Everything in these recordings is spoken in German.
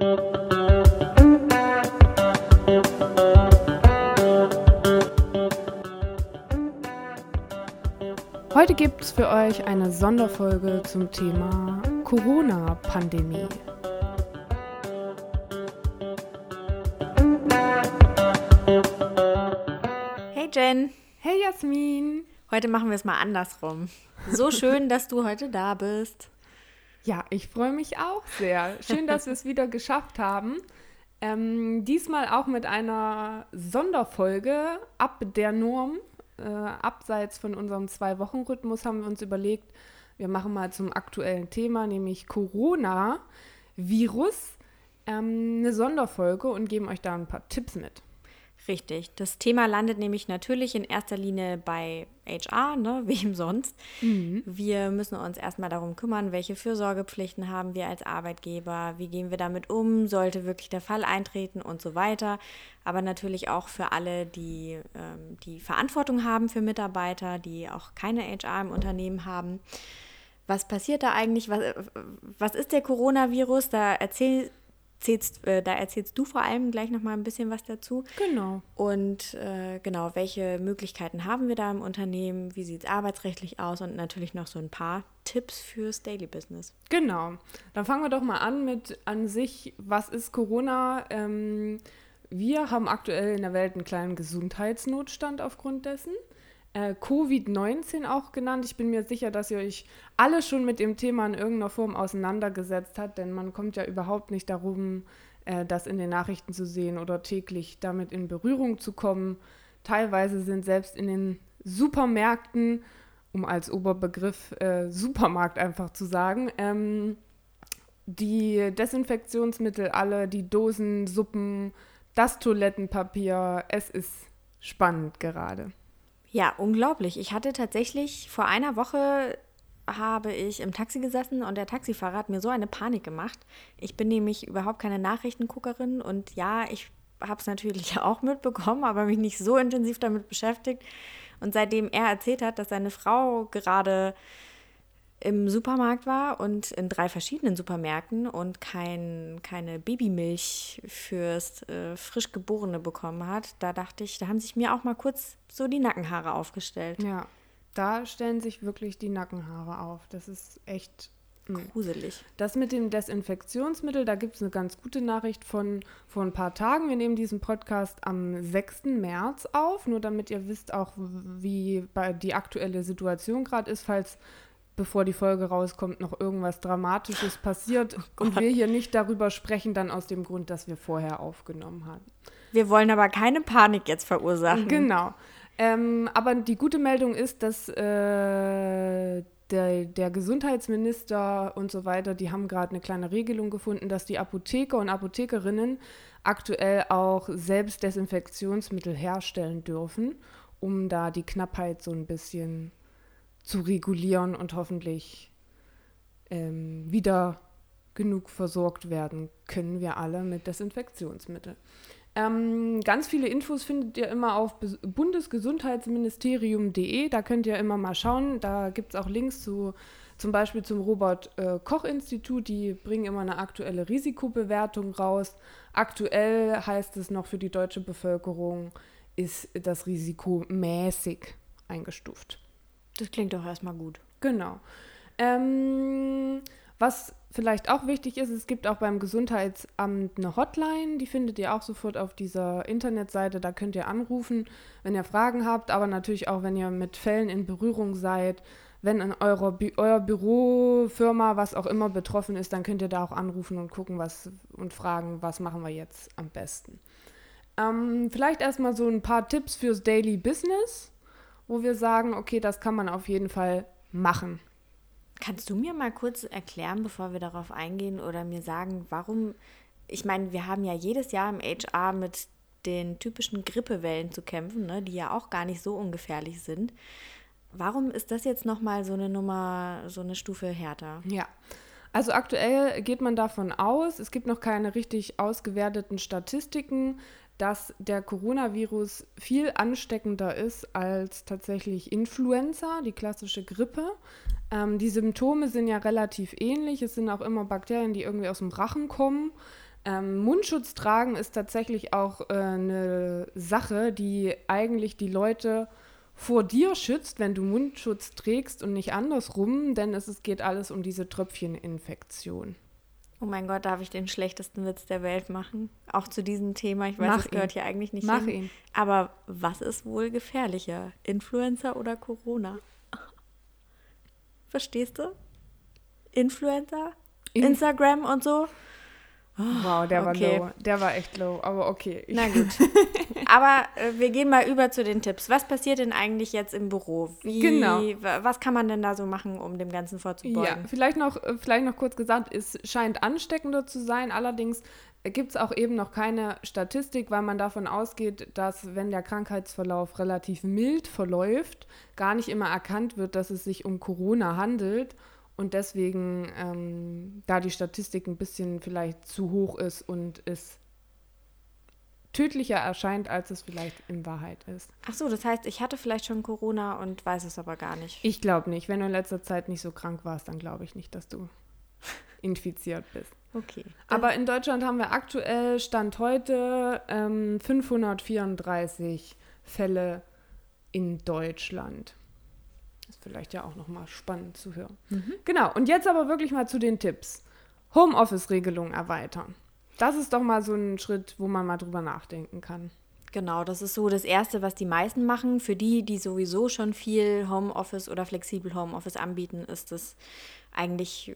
Heute gibt es für euch eine Sonderfolge zum Thema Corona-Pandemie. Hey Jen, Hey Jasmin! heute machen wir es mal andersrum. So schön, dass du heute da bist. Ja, ich freue mich auch sehr. Schön, dass wir es wieder geschafft haben. Ähm, diesmal auch mit einer Sonderfolge ab der Norm. Äh, abseits von unserem Zwei-Wochen-Rhythmus haben wir uns überlegt, wir machen mal zum aktuellen Thema, nämlich Corona-Virus, ähm, eine Sonderfolge und geben euch da ein paar Tipps mit. Richtig. Das Thema landet nämlich natürlich in erster Linie bei HR, ne? wem sonst. Wir müssen uns erstmal darum kümmern, welche Fürsorgepflichten haben wir als Arbeitgeber, wie gehen wir damit um, sollte wirklich der Fall eintreten und so weiter. Aber natürlich auch für alle, die ähm, die Verantwortung haben für Mitarbeiter, die auch keine HR im Unternehmen haben. Was passiert da eigentlich? Was, was ist der Coronavirus? Da erzähl, zählst, äh, da erzählst du vor allem gleich noch mal ein bisschen was dazu. Genau. Und äh, genau, welche Möglichkeiten haben wir da im Unternehmen? Wie sieht es arbeitsrechtlich aus? Und natürlich noch so ein paar Tipps fürs Daily Business. Genau. Dann fangen wir doch mal an mit an sich, was ist Corona? Ähm, wir haben aktuell in der Welt einen kleinen Gesundheitsnotstand aufgrund dessen. Äh, Covid-19 auch genannt. Ich bin mir sicher, dass ihr euch alle schon mit dem Thema in irgendeiner Form auseinandergesetzt habt, denn man kommt ja überhaupt nicht darum, äh, das in den Nachrichten zu sehen oder täglich damit in Berührung zu kommen. Teilweise sind selbst in den Supermärkten, um als Oberbegriff äh, Supermarkt einfach zu sagen, ähm, die Desinfektionsmittel alle, die Dosen, Suppen, das Toilettenpapier. Es ist spannend gerade. Ja, unglaublich. Ich hatte tatsächlich vor einer Woche habe ich im Taxi gesessen und der Taxifahrer hat mir so eine Panik gemacht. Ich bin nämlich überhaupt keine Nachrichtenguckerin und ja, ich habe es natürlich auch mitbekommen, aber mich nicht so intensiv damit beschäftigt. Und seitdem er erzählt hat, dass seine Frau gerade im Supermarkt war und in drei verschiedenen Supermärkten und kein, keine Babymilch fürs äh, frisch Geborene bekommen hat, da dachte ich, da haben sich mir auch mal kurz so die Nackenhaare aufgestellt. Ja, da stellen sich wirklich die Nackenhaare auf. Das ist echt. mh. Gruselig. Das mit dem Desinfektionsmittel, da gibt es eine ganz gute Nachricht von vor ein paar Tagen. Wir nehmen diesen Podcast am 6. März auf, nur damit ihr wisst auch, wie bei die aktuelle Situation gerade ist, falls bevor die Folge rauskommt, noch irgendwas Dramatisches passiert und wir hier nicht darüber sprechen, dann aus dem Grund, dass wir vorher aufgenommen haben. Wir wollen aber keine Panik jetzt verursachen. Genau. Ähm, aber die gute Meldung ist, dass äh, der, der Gesundheitsminister und so weiter, die haben gerade eine kleine Regelung gefunden, dass die Apotheker und Apothekerinnen aktuell auch selbst Desinfektionsmittel herstellen dürfen, um da die Knappheit so ein bisschen zu regulieren und hoffentlich ähm, wieder genug versorgt werden können wir alle mit Desinfektionsmittel. Ähm, ganz viele Infos findet ihr immer auf bundesgesundheitsministerium.de. Da könnt ihr immer mal schauen. Da gibt es auch Links zu zum Beispiel zum Robert-Koch-Institut. Die bringen immer eine aktuelle Risikobewertung raus. Aktuell heißt es noch für die deutsche Bevölkerung, ist das Risiko mäßig eingestuft. Das klingt doch erstmal gut. Genau. Ähm, was vielleicht auch wichtig ist, es gibt auch beim Gesundheitsamt eine Hotline, die findet ihr auch sofort auf dieser Internetseite, da könnt ihr anrufen, wenn ihr Fragen habt, aber natürlich auch, wenn ihr mit Fällen in Berührung seid, wenn in eurer Bü euer Büro, Firma, was auch immer betroffen ist, dann könnt ihr da auch anrufen und gucken was und fragen, was machen wir jetzt am besten. Ähm, vielleicht erstmal so ein paar Tipps fürs Daily Business, wo wir sagen, okay, das kann man auf jeden Fall machen. Kannst du mir mal kurz erklären, bevor wir darauf eingehen oder mir sagen, warum, ich meine, wir haben ja jedes Jahr im HR mit den typischen Grippewellen zu kämpfen, ne, die ja auch gar nicht so ungefährlich sind. Warum ist das jetzt nochmal so eine Nummer, so eine Stufe härter? Ja. Also aktuell geht man davon aus, es gibt noch keine richtig ausgewerteten Statistiken, dass der Coronavirus viel ansteckender ist als tatsächlich Influenza, die klassische Grippe. Ähm, die Symptome sind ja relativ ähnlich. Es sind auch immer Bakterien, die irgendwie aus dem Rachen kommen. Ähm, Mundschutz tragen ist tatsächlich auch äh, eine Sache, die eigentlich die Leute vor dir schützt, wenn du Mundschutz trägst und nicht andersrum, denn es, es geht alles um diese Tröpfcheninfektion. Oh mein Gott, darf ich den schlechtesten Witz der Welt machen? Auch zu diesem Thema. Ich weiß, Mach es gehört hier eigentlich nicht Mach hin. ihn. Aber was ist wohl gefährlicher? Influencer oder Corona? Verstehst du? Influencer? In Instagram und so? Wow, der okay. war low. Der war echt low, aber okay. Na gut. Aber äh, wir gehen mal über zu den Tipps. Was passiert denn eigentlich jetzt im Büro? Wie, genau. Was kann man denn da so machen, um dem Ganzen vorzubeugen? Ja, vielleicht noch, äh, vielleicht noch kurz gesagt, es scheint ansteckender zu sein. Allerdings gibt es auch eben noch keine Statistik, weil man davon ausgeht, dass wenn der Krankheitsverlauf relativ mild verläuft, gar nicht immer erkannt wird, dass es sich um Corona handelt und deswegen, ähm, da die Statistik ein bisschen vielleicht zu hoch ist und es tödlicher erscheint, als es vielleicht in Wahrheit ist. Ach so, das heißt, ich hatte vielleicht schon Corona und weiß es aber gar nicht. Ich glaube nicht. Wenn du in letzter Zeit nicht so krank warst, dann glaube ich nicht, dass du infiziert bist. Okay. Aber in Deutschland haben wir aktuell, Stand heute, ähm, 534 Fälle in Deutschland. Ist vielleicht ja auch nochmal spannend zu hören. Mhm. Genau, und jetzt aber wirklich mal zu den Tipps. Homeoffice-Regelung erweitern. Das ist doch mal so ein Schritt, wo man mal drüber nachdenken kann. Genau, das ist so das Erste, was die meisten machen. Für die, die sowieso schon viel Homeoffice oder flexibel Homeoffice anbieten, ist das eigentlich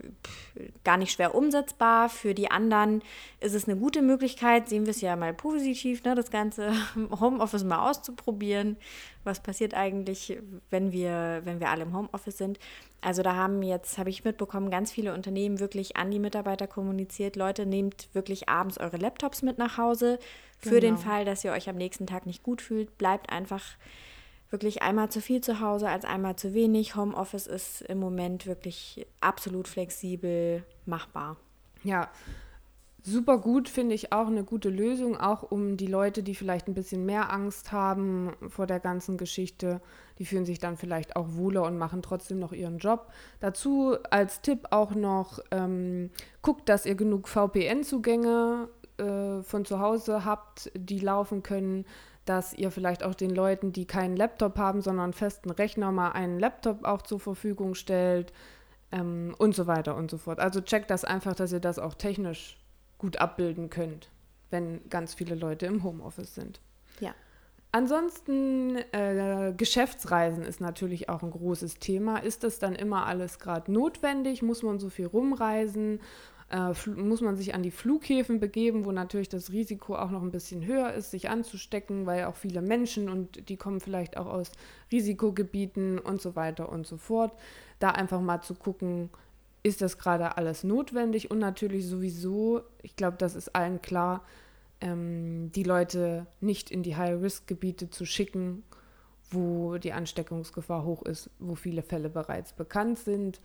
gar nicht schwer umsetzbar. Für die anderen ist es eine gute Möglichkeit, sehen wir es ja mal positiv, ne, das ganze Homeoffice mal auszuprobieren. Was passiert eigentlich, wenn wir, wenn wir alle im Homeoffice sind? Also da haben jetzt, habe ich mitbekommen, ganz viele Unternehmen wirklich an die Mitarbeiter kommuniziert, Leute, nehmt wirklich abends eure Laptops mit nach Hause. Für genau. den Fall, dass ihr euch am nächsten Tag nicht gut fühlt, bleibt einfach wirklich einmal zu viel zu Hause als einmal zu wenig. Homeoffice ist im Moment wirklich absolut flexibel machbar. Ja, super gut, finde ich auch eine gute Lösung, auch um die Leute, die vielleicht ein bisschen mehr Angst haben vor der ganzen Geschichte, die fühlen sich dann vielleicht auch wohler und machen trotzdem noch ihren Job. Dazu als Tipp auch noch, ähm, guckt, dass ihr genug VPN-Zugänge äh, von zu Hause habt, die laufen können dass ihr vielleicht auch den Leuten, die keinen Laptop haben, sondern einen festen Rechner, mal einen Laptop auch zur Verfügung stellt ähm, und so weiter und so fort. Also checkt das einfach, dass ihr das auch technisch gut abbilden könnt, wenn ganz viele Leute im Homeoffice sind. Ja. Ansonsten, äh, Geschäftsreisen ist natürlich auch ein großes Thema. Ist das dann immer alles gerade notwendig? Muss man so viel rumreisen? äh, muss man sich an die Flughäfen begeben, wo natürlich das Risiko auch noch ein bisschen höher ist, sich anzustecken, weil auch viele Menschen und die kommen vielleicht auch aus Risikogebieten und so weiter und so fort. Da einfach mal zu gucken, ist das gerade alles notwendig und natürlich sowieso, ich glaube, das ist allen klar, ähm, die Leute nicht in die High-Risk-Gebiete zu schicken, wo die Ansteckungsgefahr hoch ist, wo viele Fälle bereits bekannt sind.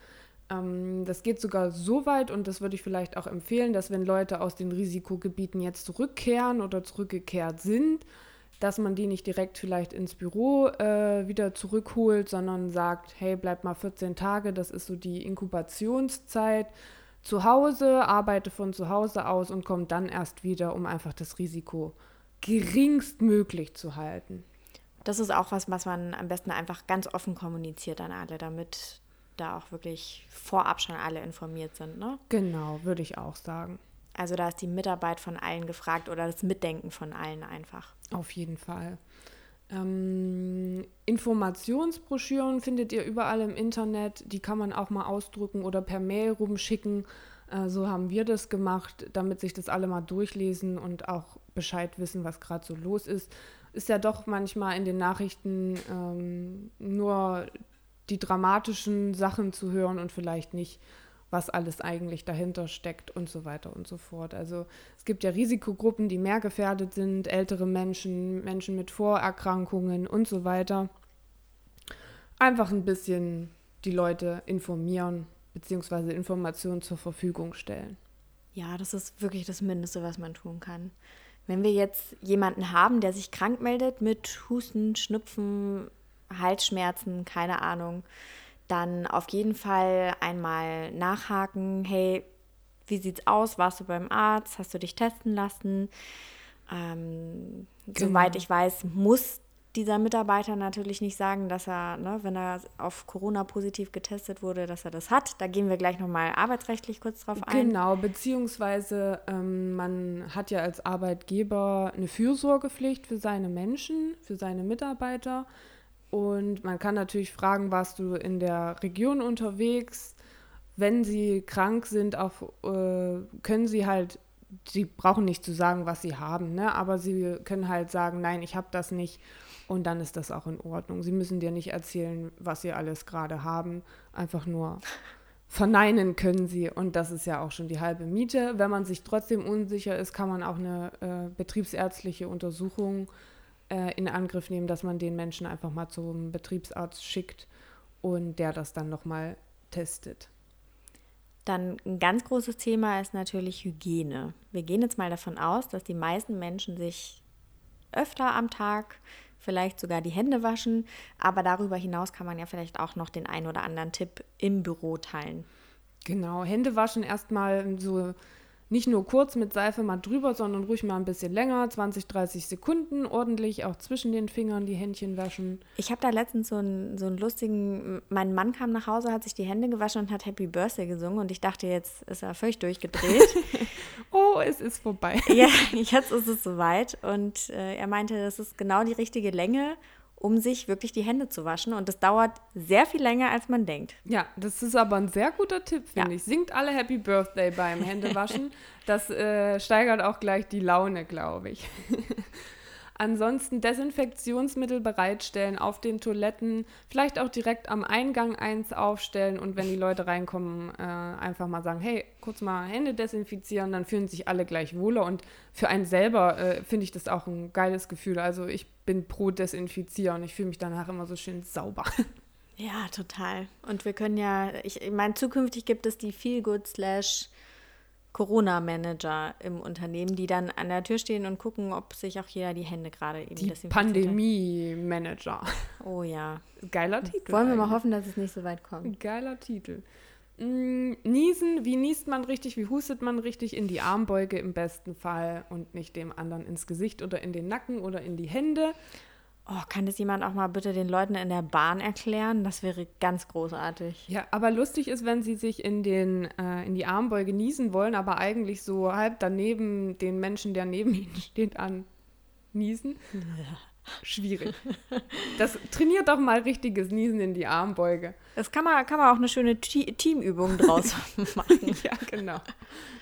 Ähm, das geht sogar so weit und das würde ich vielleicht auch empfehlen, dass wenn Leute aus den Risikogebieten jetzt zurückkehren oder zurückgekehrt sind, dass man die nicht direkt vielleicht ins Büro äh, wieder zurückholt, sondern sagt, hey, bleib mal 14 Tage, das ist so die Inkubationszeit zu Hause, arbeite von zu Hause aus und komm dann erst wieder, um einfach das Risiko geringstmöglich zu halten. Das ist auch was, was man am besten einfach ganz offen kommuniziert an alle, damit da auch wirklich vorab schon alle informiert sind, ne? Genau, würde ich auch sagen. Also da ist die Mitarbeit von allen gefragt oder das Mitdenken von allen einfach. Auf jeden Fall. Ähm, Informationsbroschüren findet ihr überall im Internet. Die kann man auch mal ausdrucken oder per Mail rumschicken. Äh, so haben wir das gemacht, damit sich das alle mal durchlesen und auch Bescheid wissen, was gerade so los ist. Ist ja doch manchmal in den Nachrichten ähm, nur die dramatischen Sachen zu hören und vielleicht nicht, was alles eigentlich dahinter steckt und so weiter und so fort. Also es gibt ja Risikogruppen, die mehr gefährdet sind, ältere Menschen, Menschen mit Vorerkrankungen und so weiter. Einfach ein bisschen die Leute informieren bzw. Informationen zur Verfügung stellen. Ja, das ist wirklich das Mindeste, was man tun kann. Wenn wir jetzt jemanden haben, der sich krank meldet mit Husten, Schnupfen, Halsschmerzen, keine Ahnung, dann auf jeden Fall einmal nachhaken, hey, wie sieht's aus? Warst du beim Arzt? Hast du dich testen lassen? Ähm, genau. Soweit ich weiß, muss dieser Mitarbeiter natürlich nicht sagen, dass er, ne, wenn er auf Corona positiv getestet wurde, dass er das hat. Da gehen wir gleich nochmal arbeitsrechtlich kurz drauf ein. Genau, beziehungsweise ähm, man hat ja als Arbeitgeber eine Fürsorgepflicht für seine Menschen, für seine Mitarbeiter. Und man kann natürlich fragen, warst du in der Region unterwegs? Wenn sie krank sind, auch, äh, können sie halt, sie brauchen nicht zu sagen, was sie haben, ne? aber sie können halt sagen, nein, ich habe das nicht. Und dann ist das auch in Ordnung. Sie müssen dir nicht erzählen, was sie alles gerade haben. Einfach nur verneinen können sie. Und das ist ja auch schon die halbe Miete. Wenn man sich trotzdem unsicher ist, kann man auch eine äh, betriebsärztliche Untersuchung äh, in Angriff nehmen, dass man den Menschen einfach mal zum Betriebsarzt schickt und der das dann nochmal testet. Dann ein ganz großes Thema ist natürlich Hygiene. Wir gehen jetzt mal davon aus, dass die meisten Menschen sich öfter am Tag vielleicht sogar die Hände waschen. Aber darüber hinaus kann man ja vielleicht auch noch den einen oder anderen Tipp im Büro teilen. Genau, Hände waschen erstmal so nicht nur kurz mit Seife mal drüber, sondern ruhig mal ein bisschen länger, 20, 30 Sekunden, ordentlich auch zwischen den Fingern die Händchen waschen. Ich habe da letztens so einen, so einen lustigen, mein Mann kam nach Hause, hat sich die Hände gewaschen und hat Happy Birthday gesungen und ich dachte, jetzt ist er völlig durchgedreht. oh, es ist vorbei. ja, jetzt ist es soweit und äh, er meinte, das ist genau die richtige Länge um sich wirklich die Hände zu waschen. Und das dauert sehr viel länger, als man denkt. Ja, das ist aber ein sehr guter Tipp, finde ja. ich. Singt alle Happy Birthday beim Händewaschen. das äh, steigert auch gleich die Laune, glaube ich. Ansonsten Desinfektionsmittel bereitstellen auf den Toiletten, vielleicht auch direkt am Eingang eins aufstellen und wenn die Leute reinkommen, äh, einfach mal sagen, hey, kurz mal Hände desinfizieren, dann fühlen sich alle gleich wohler und für einen selber äh, finde ich das auch ein geiles Gefühl. Also ich bin pro Desinfizieren, ich fühle mich danach immer so schön sauber. Ja, total. Und wir können ja, ich, meine, zukünftig gibt es die Feel Good Slash Corona-Manager im Unternehmen, die dann an der Tür stehen und gucken, ob sich auch jeder die Hände gerade eben Die Pandemie-Manager. Oh ja. Geiler Titel. Wollen wir mal hoffen, dass es nicht so weit kommt. Geiler Titel. Mm, niesen, wie niest man richtig, wie hustet man richtig in die Armbeuge im besten Fall und nicht dem anderen ins Gesicht oder in den Nacken oder in die Hände. Oh, kann das jemand auch mal bitte den Leuten in der Bahn erklären? Das wäre ganz großartig. Ja, aber lustig ist, wenn sie sich in, den, äh, in die Armbeuge niesen wollen, aber eigentlich so halb daneben den Menschen, der neben ihnen steht, an niesen. Ja. Schwierig. Das trainiert doch mal richtiges Niesen in die Armbeuge. Das kann man, kann man auch eine schöne Teamübung draus machen. ja, genau.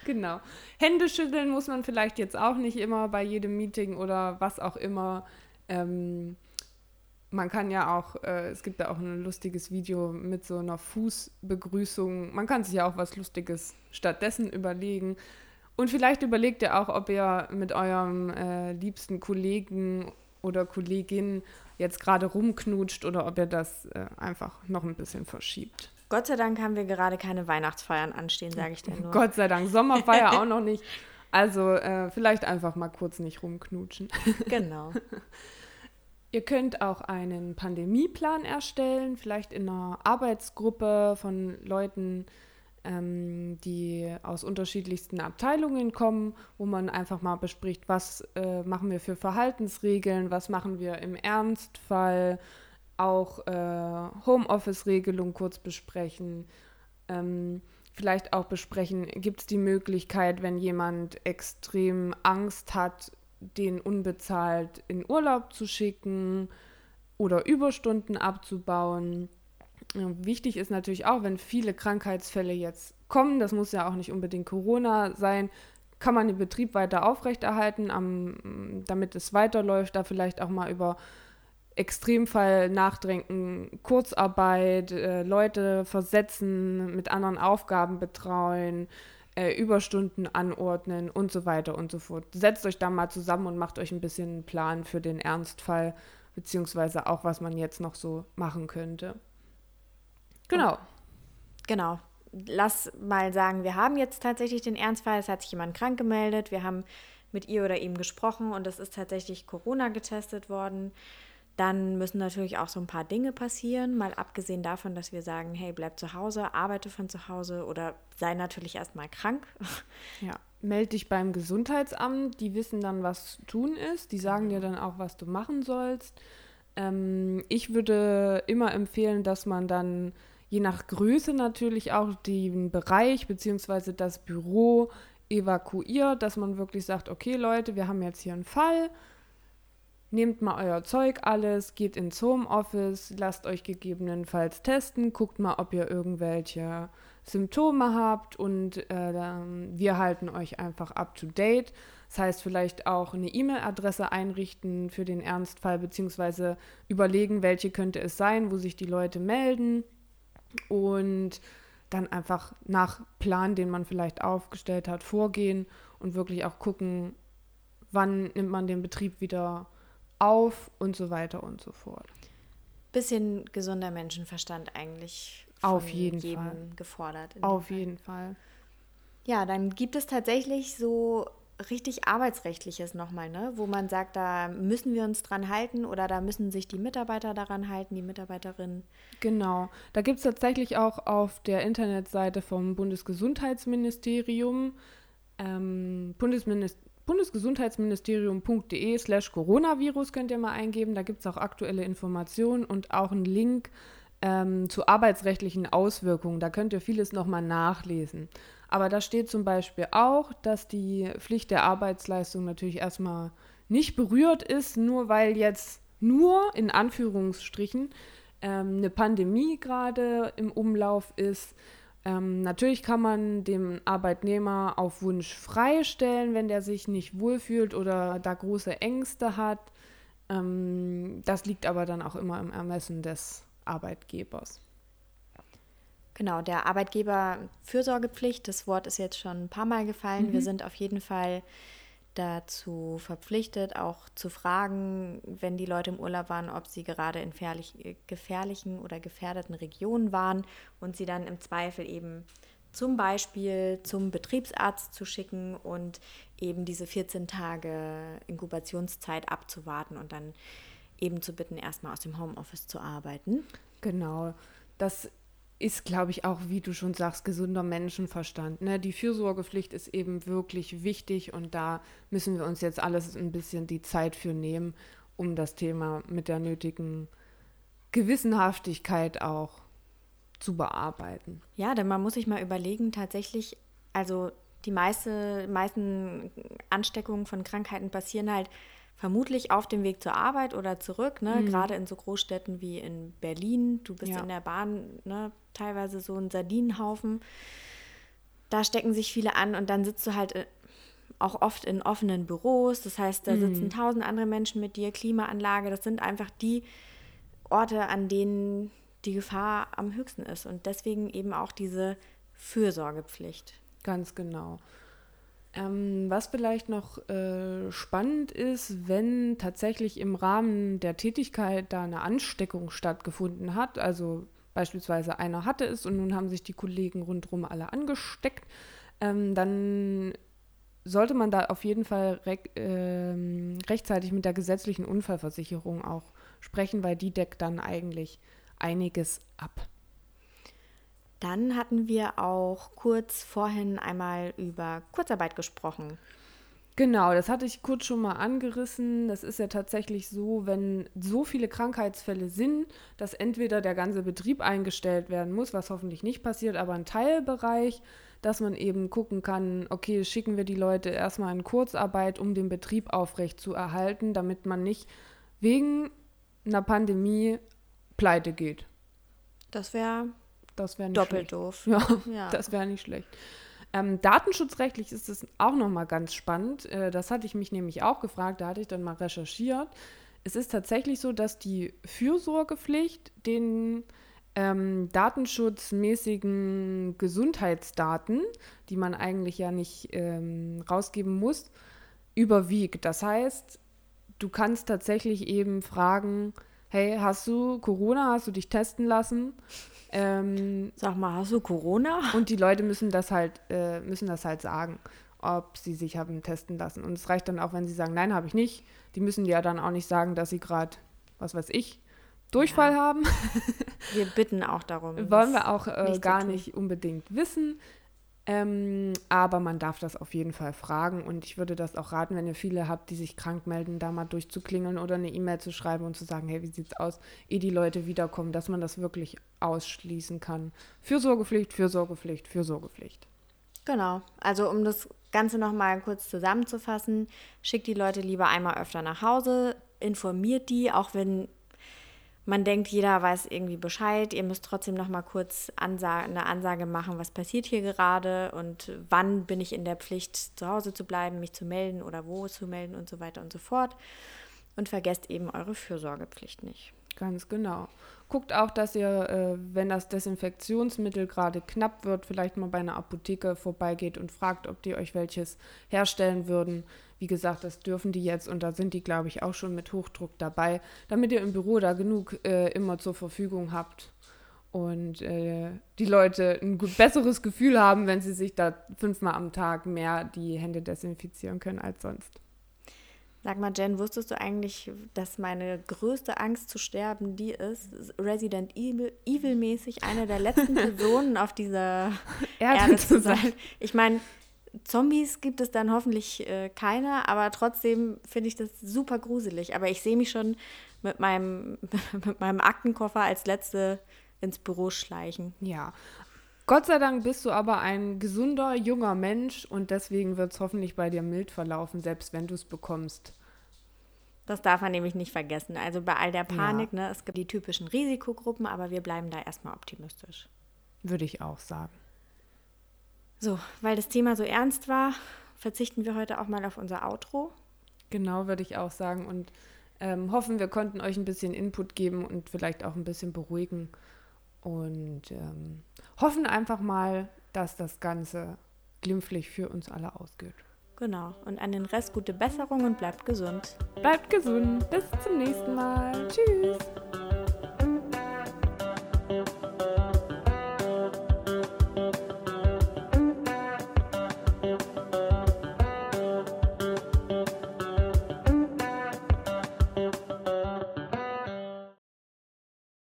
Genau. Hände schütteln muss man vielleicht jetzt auch nicht immer bei jedem Meeting oder was auch immer. Ähm, man kann ja auch, äh, es gibt ja auch ein lustiges Video mit so einer Fußbegrüßung. Man kann sich ja auch was Lustiges stattdessen überlegen. Und vielleicht überlegt ihr auch, ob ihr mit eurem äh, liebsten Kollegen oder Kollegin jetzt gerade rumknutscht oder ob ihr das äh, einfach noch ein bisschen verschiebt. Gott sei Dank haben wir gerade keine Weihnachtsfeiern anstehen, sage ich dir nur. Gott sei Dank, Sommerfeier auch noch nicht. Also äh, vielleicht einfach mal kurz nicht rumknutschen. Genau. Ihr könnt auch einen Pandemieplan erstellen, vielleicht in einer Arbeitsgruppe von Leuten, ähm, die aus unterschiedlichsten Abteilungen kommen, wo man einfach mal bespricht, was äh, machen wir für Verhaltensregeln, was machen wir im Ernstfall, auch äh, Homeoffice-Regelung kurz besprechen. Ähm, vielleicht auch besprechen, gibt es die Möglichkeit, wenn jemand extrem Angst hat, den unbezahlt in Urlaub zu schicken oder Überstunden abzubauen. Wichtig ist natürlich auch, wenn viele Krankheitsfälle jetzt kommen, das muss ja auch nicht unbedingt Corona sein, kann man den Betrieb weiter aufrechterhalten, am, damit es weiterläuft, da vielleicht auch mal über Extremfall nachdenken, Kurzarbeit, äh, Leute versetzen, mit anderen Aufgaben betreuen, äh, Überstunden anordnen und so weiter und so fort. Setzt euch da mal zusammen und macht euch ein bisschen einen Plan für den Ernstfall, beziehungsweise auch, was man jetzt noch so machen könnte. Genau. Genau. Lass mal sagen, wir haben jetzt tatsächlich den Ernstfall, es hat sich jemand krank gemeldet, wir haben mit ihr oder ihm gesprochen und es ist tatsächlich Corona getestet worden. Dann müssen natürlich auch so ein paar Dinge passieren, mal abgesehen davon, dass wir sagen, hey, bleib zu Hause, arbeite von zu Hause oder sei natürlich erstmal krank. Ja, melde dich beim Gesundheitsamt, die wissen dann, was zu tun ist, die sagen dir dann auch, was du machen sollst. Ähm, ich würde immer empfehlen, dass man dann je nach Größe natürlich auch den Bereich bzw. das Büro evakuiert, dass man wirklich sagt, okay Leute, wir haben jetzt hier einen Fall, nehmt mal euer Zeug alles, geht ins Homeoffice, lasst euch gegebenenfalls testen, guckt mal, ob ihr irgendwelche Symptome habt und äh, wir halten euch einfach up to date. Das heißt, vielleicht auch eine E-Mail-Adresse einrichten für den Ernstfall, beziehungsweise überlegen, welche könnte es sein, wo sich die Leute melden und dann einfach nach Plan, den man vielleicht aufgestellt hat, vorgehen und wirklich auch gucken, wann nimmt man den Betrieb wieder auf und so weiter und so fort. Bisschen gesunder Menschenverstand eigentlich. Auf jeden Fall. gefordert. Auf jeden Fall. Ja, dann gibt es tatsächlich so richtig arbeitsrechtliches nochmal, ne? wo man sagt, da müssen wir uns dran halten oder da müssen sich die Mitarbeiter daran halten, die Mitarbeiterinnen. Genau, da gibt es tatsächlich auch auf der Internetseite vom Bundesgesundheitsministerium ähm, Bundesminister bundesgesundheitsministerium.de slash Coronavirus könnt ihr mal eingeben. Da gibt es auch aktuelle Informationen und auch einen Link ähm, zu arbeitsrechtlichen Auswirkungen. Da könnt ihr vieles nochmal nachlesen. Aber da steht zum Beispiel auch, dass die Pflicht der Arbeitsleistung natürlich erstmal nicht berührt ist, nur weil jetzt nur in Anführungsstrichen ähm, eine Pandemie gerade im Umlauf ist. Ähm, natürlich kann man dem Arbeitnehmer auf Wunsch freistellen, wenn der sich nicht wohlfühlt oder da große Ängste hat. Ähm, das liegt aber dann auch immer im Ermessen des Arbeitgebers. Genau, der Arbeitgeber-Fürsorgepflicht, das Wort ist jetzt schon ein paar Mal gefallen. Mhm. Wir sind auf jeden Fall dazu verpflichtet, auch zu fragen, wenn die Leute im Urlaub waren, ob sie gerade in gefährlichen oder gefährdeten Regionen waren und sie dann im Zweifel eben zum Beispiel zum Betriebsarzt zu schicken und eben diese 14 Tage Inkubationszeit abzuwarten und dann eben zu bitten, erstmal aus dem Homeoffice zu arbeiten. Genau. Das ist, glaube ich, auch, wie du schon sagst, gesunder Menschenverstand. Ne? Die Fürsorgepflicht ist eben wirklich wichtig und da müssen wir uns jetzt alles ein bisschen die Zeit für nehmen, um das Thema mit der nötigen Gewissenhaftigkeit auch zu bearbeiten. Ja, denn man muss sich mal überlegen, tatsächlich, also die meiste, meisten Ansteckungen von Krankheiten passieren halt vermutlich auf dem Weg zur Arbeit oder zurück, ne? Mhm. gerade in so Großstädten wie in Berlin. Du bist ja. in der Bahn, ne? teilweise so ein Sardinenhaufen. Da stecken sich viele an und dann sitzt du halt äh, auch oft in offenen Büros. Das heißt, da mhm. sitzen tausend andere Menschen mit dir, Klimaanlage. Das sind einfach die Orte, an denen die Gefahr am höchsten ist. Und deswegen eben auch diese Fürsorgepflicht. Ganz genau. Ähm, was vielleicht noch äh, spannend ist, wenn tatsächlich im Rahmen der Tätigkeit da eine Ansteckung stattgefunden hat, also beispielsweise einer hatte es und nun haben sich die Kollegen rundherum alle angesteckt, ähm, dann sollte man da auf jeden Fall re äh, rechtzeitig mit der gesetzlichen Unfallversicherung auch sprechen, weil die deckt dann eigentlich einiges ab. Dann hatten wir auch kurz vorhin einmal über Kurzarbeit gesprochen. Genau, das hatte ich kurz schon mal angerissen. Das ist ja tatsächlich so, wenn so viele Krankheitsfälle sind, dass entweder der ganze Betrieb eingestellt werden muss, was hoffentlich nicht passiert, aber ein Teilbereich, dass man eben gucken kann, okay, schicken wir die Leute erstmal in Kurzarbeit, um den Betrieb aufrecht zu erhalten, damit man nicht wegen einer Pandemie pleite geht. Das wäre das wäre Doppelt schlecht. doof. Ja, ja. das wäre nicht schlecht. Ähm, datenschutzrechtlich ist es auch nochmal ganz spannend. Äh, das hatte ich mich nämlich auch gefragt, da hatte ich dann mal recherchiert. Es ist tatsächlich so, dass die Fürsorgepflicht den ähm, datenschutzmäßigen Gesundheitsdaten, die man eigentlich ja nicht ähm, rausgeben muss, überwiegt. Das heißt, du kannst tatsächlich eben fragen, hey, hast du Corona, hast du dich testen lassen? Ähm, Sag mal, hast du Corona? Und die Leute müssen das halt, äh, müssen das halt sagen, ob sie sich haben testen lassen. Und es reicht dann auch, wenn sie sagen, nein, habe ich nicht. Die müssen ja dann auch nicht sagen, dass sie gerade was weiß ich, Durchfall ja. haben. Wir bitten auch darum. Wollen wir auch äh, gar nicht unbedingt wissen. Ähm, aber man darf das auf jeden Fall fragen und ich würde das auch raten, wenn ihr viele habt, die sich krank melden, da mal durchzuklingeln oder eine E-Mail zu schreiben und zu sagen, hey, wie sieht's aus, ehe die Leute wiederkommen, dass man das wirklich ausschließen kann. Fürsorgepflicht, Fürsorgepflicht, Fürsorgepflicht. Genau. Also um das Ganze nochmal kurz zusammenzufassen, schickt die Leute lieber einmal öfter nach Hause, informiert die, auch wenn man denkt, jeder weiß irgendwie Bescheid. Ihr müsst trotzdem noch mal kurz Ansa eine Ansage machen, was passiert hier gerade und wann bin ich in der Pflicht, zu Hause zu bleiben, mich zu melden oder wo zu melden und so weiter und so fort. Und vergesst eben eure Fürsorgepflicht nicht. Ganz genau. Guckt auch, dass ihr, äh, wenn das Desinfektionsmittel gerade knapp wird, vielleicht mal bei einer Apotheke vorbeigeht und fragt, ob die euch welches herstellen würden. Wie gesagt, das dürfen die jetzt und da sind die, glaube ich, auch schon mit Hochdruck dabei, damit ihr im Büro da genug äh, immer zur Verfügung habt und äh, die Leute ein besseres Gefühl haben, wenn sie sich da fünfmal am Tag mehr die Hände desinfizieren können als sonst. Sag mal, Jen, wusstest du eigentlich, dass meine größte Angst zu sterben die ist, Resident Evil, Evil-mäßig eine der letzten Personen auf dieser Erde, Erde zu sein? Ich meine, Zombies gibt es dann hoffentlich äh, keine, aber trotzdem finde ich das super gruselig. Aber ich sehe mich schon mit meinem, mit meinem Aktenkoffer als Letzte ins Büro schleichen. Ja. Gott sei Dank bist du aber ein gesunder, junger Mensch und deswegen wird es hoffentlich bei dir mild verlaufen, selbst wenn du es bekommst. Das darf man nämlich nicht vergessen. Also bei all der Panik, ja. ne, es gibt die typischen Risikogruppen, aber wir bleiben da erstmal optimistisch. Würde ich auch sagen. So, weil das Thema so ernst war, verzichten wir heute auch mal auf unser Outro. Genau, würde ich auch sagen. Und ähm, hoffen, wir konnten euch ein bisschen Input geben und vielleicht auch ein bisschen beruhigen. Und ähm, hoffen einfach mal, dass das Ganze glimpflich für uns alle ausgeht. Genau. Und an den Rest gute Besserung und bleibt gesund. Bleibt gesund. Bis zum nächsten Mal. Tschüss.